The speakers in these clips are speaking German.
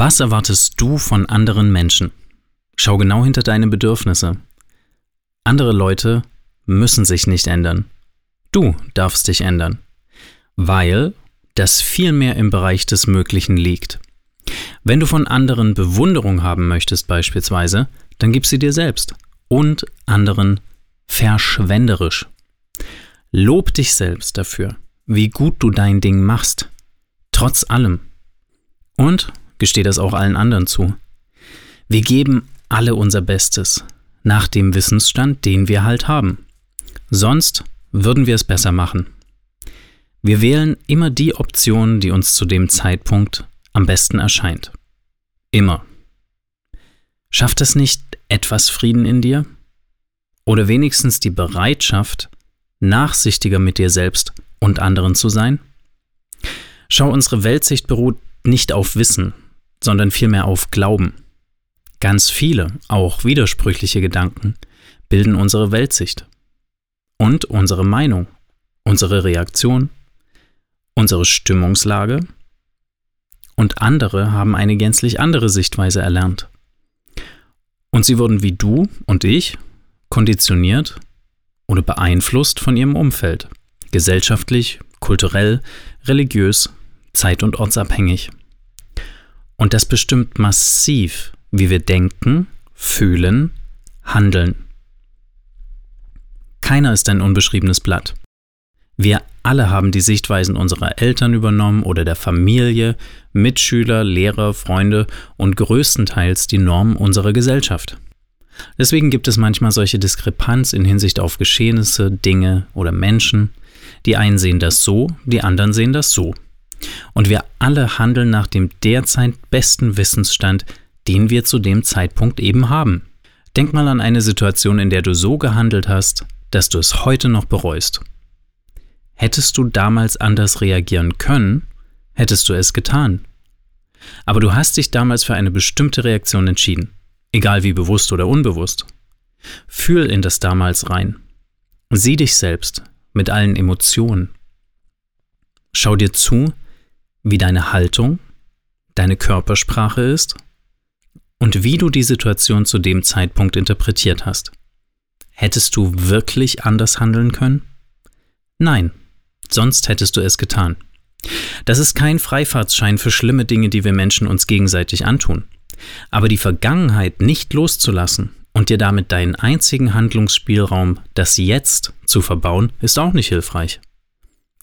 Was erwartest du von anderen Menschen? Schau genau hinter deine Bedürfnisse. Andere Leute müssen sich nicht ändern. Du darfst dich ändern, weil das viel mehr im Bereich des Möglichen liegt. Wenn du von anderen Bewunderung haben möchtest beispielsweise, dann gib sie dir selbst und anderen verschwenderisch. Lob dich selbst dafür, wie gut du dein Ding machst, trotz allem. Und gestehe das auch allen anderen zu. Wir geben alle unser Bestes, nach dem Wissensstand, den wir halt haben. Sonst würden wir es besser machen. Wir wählen immer die Option, die uns zu dem Zeitpunkt am besten erscheint. Immer. Schafft es nicht etwas Frieden in dir? Oder wenigstens die Bereitschaft, nachsichtiger mit dir selbst und anderen zu sein? Schau, unsere Weltsicht beruht nicht auf Wissen, sondern vielmehr auf Glauben. Ganz viele, auch widersprüchliche Gedanken bilden unsere Weltsicht und unsere Meinung, unsere Reaktion, unsere Stimmungslage und andere haben eine gänzlich andere Sichtweise erlernt. Und sie wurden wie du und ich konditioniert oder beeinflusst von ihrem Umfeld, gesellschaftlich, kulturell, religiös, zeit- und ortsabhängig. Und das bestimmt massiv, wie wir denken, fühlen, handeln. Keiner ist ein unbeschriebenes Blatt. Wir alle haben die Sichtweisen unserer Eltern übernommen oder der Familie, Mitschüler, Lehrer, Freunde und größtenteils die Normen unserer Gesellschaft. Deswegen gibt es manchmal solche Diskrepanz in Hinsicht auf Geschehnisse, Dinge oder Menschen. Die einen sehen das so, die anderen sehen das so. Und wir alle handeln nach dem derzeit besten Wissensstand, den wir zu dem Zeitpunkt eben haben. Denk mal an eine Situation, in der du so gehandelt hast, dass du es heute noch bereust. Hättest du damals anders reagieren können, hättest du es getan. Aber du hast dich damals für eine bestimmte Reaktion entschieden, egal wie bewusst oder unbewusst. Fühl in das damals rein. Sieh dich selbst mit allen Emotionen. Schau dir zu, wie deine Haltung, deine Körpersprache ist und wie du die Situation zu dem Zeitpunkt interpretiert hast. Hättest du wirklich anders handeln können? Nein, sonst hättest du es getan. Das ist kein Freifahrtsschein für schlimme Dinge, die wir Menschen uns gegenseitig antun. Aber die Vergangenheit nicht loszulassen und dir damit deinen einzigen Handlungsspielraum, das Jetzt, zu verbauen, ist auch nicht hilfreich.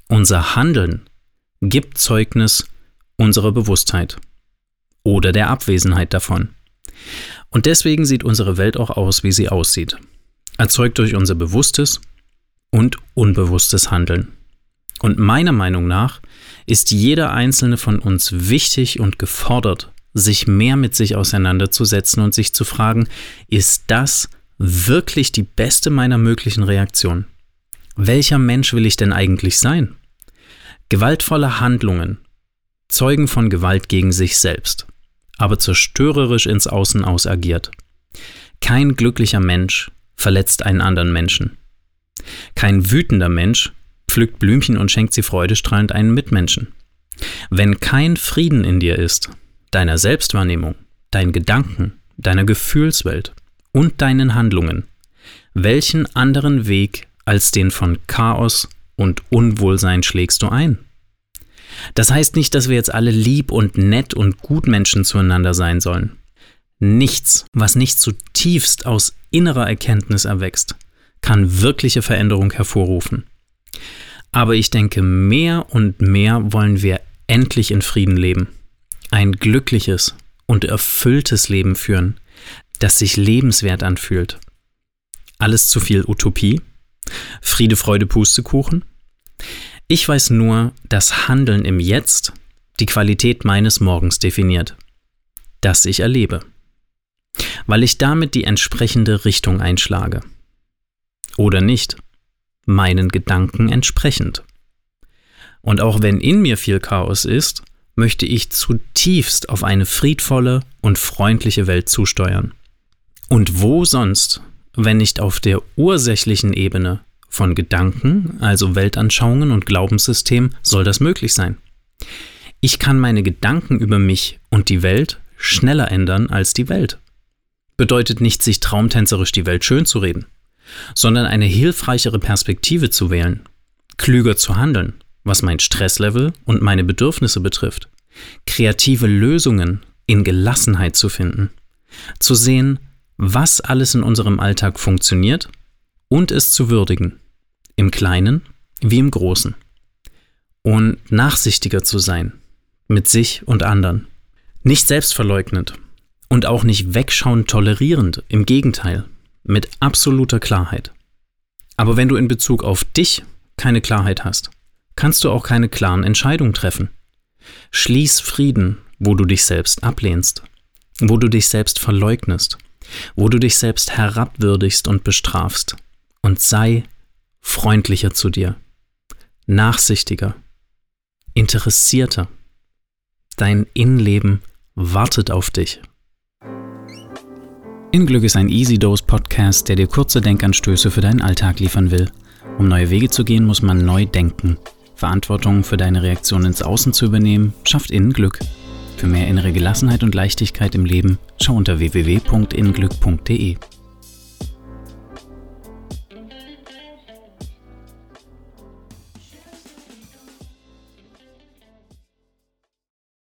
Unser Handeln gibt Zeugnis unserer Bewusstheit oder der Abwesenheit davon. Und deswegen sieht unsere Welt auch aus, wie sie aussieht. Erzeugt durch unser bewusstes und unbewusstes Handeln. Und meiner Meinung nach ist jeder einzelne von uns wichtig und gefordert, sich mehr mit sich auseinanderzusetzen und sich zu fragen, ist das wirklich die beste meiner möglichen Reaktionen? Welcher Mensch will ich denn eigentlich sein? Gewaltvolle Handlungen zeugen von Gewalt gegen sich selbst, aber zerstörerisch ins Außen aus agiert. Kein glücklicher Mensch verletzt einen anderen Menschen. Kein wütender Mensch pflückt Blümchen und schenkt sie freudestrahlend einen Mitmenschen. Wenn kein Frieden in dir ist, deiner Selbstwahrnehmung, deinen Gedanken, deiner Gefühlswelt und deinen Handlungen, welchen anderen Weg als den von Chaos, und Unwohlsein schlägst du ein. Das heißt nicht, dass wir jetzt alle lieb und nett und gut Menschen zueinander sein sollen. Nichts, was nicht zutiefst aus innerer Erkenntnis erwächst, kann wirkliche Veränderung hervorrufen. Aber ich denke, mehr und mehr wollen wir endlich in Frieden leben. Ein glückliches und erfülltes Leben führen, das sich lebenswert anfühlt. Alles zu viel Utopie? Friede, Freude, Pustekuchen? Ich weiß nur, dass Handeln im Jetzt die Qualität meines Morgens definiert, das ich erlebe, weil ich damit die entsprechende Richtung einschlage. Oder nicht, meinen Gedanken entsprechend. Und auch wenn in mir viel Chaos ist, möchte ich zutiefst auf eine friedvolle und freundliche Welt zusteuern. Und wo sonst, wenn nicht auf der ursächlichen Ebene von Gedanken, also Weltanschauungen und Glaubenssystem, soll das möglich sein? Ich kann meine Gedanken über mich und die Welt schneller ändern als die Welt. Bedeutet nicht, sich traumtänzerisch die Welt schön zu reden, sondern eine hilfreichere Perspektive zu wählen, klüger zu handeln, was mein Stresslevel und meine Bedürfnisse betrifft, kreative Lösungen in Gelassenheit zu finden, zu sehen, was alles in unserem Alltag funktioniert und es zu würdigen, im Kleinen wie im Großen. Und nachsichtiger zu sein, mit sich und anderen. Nicht selbstverleugnend und auch nicht wegschauend tolerierend, im Gegenteil, mit absoluter Klarheit. Aber wenn du in Bezug auf dich keine Klarheit hast, kannst du auch keine klaren Entscheidungen treffen. Schließ Frieden, wo du dich selbst ablehnst, wo du dich selbst verleugnest, wo du dich selbst herabwürdigst und bestrafst, und sei freundlicher zu dir, nachsichtiger, interessierter. Dein Innenleben wartet auf dich. Inglück ist ein Easy Dose Podcast, der dir kurze Denkanstöße für deinen Alltag liefern will. Um neue Wege zu gehen, muss man neu denken. Verantwortung für deine Reaktion ins Außen zu übernehmen, schafft innen Glück. Für mehr innere Gelassenheit und Leichtigkeit im Leben schau unter www.innenglück.de.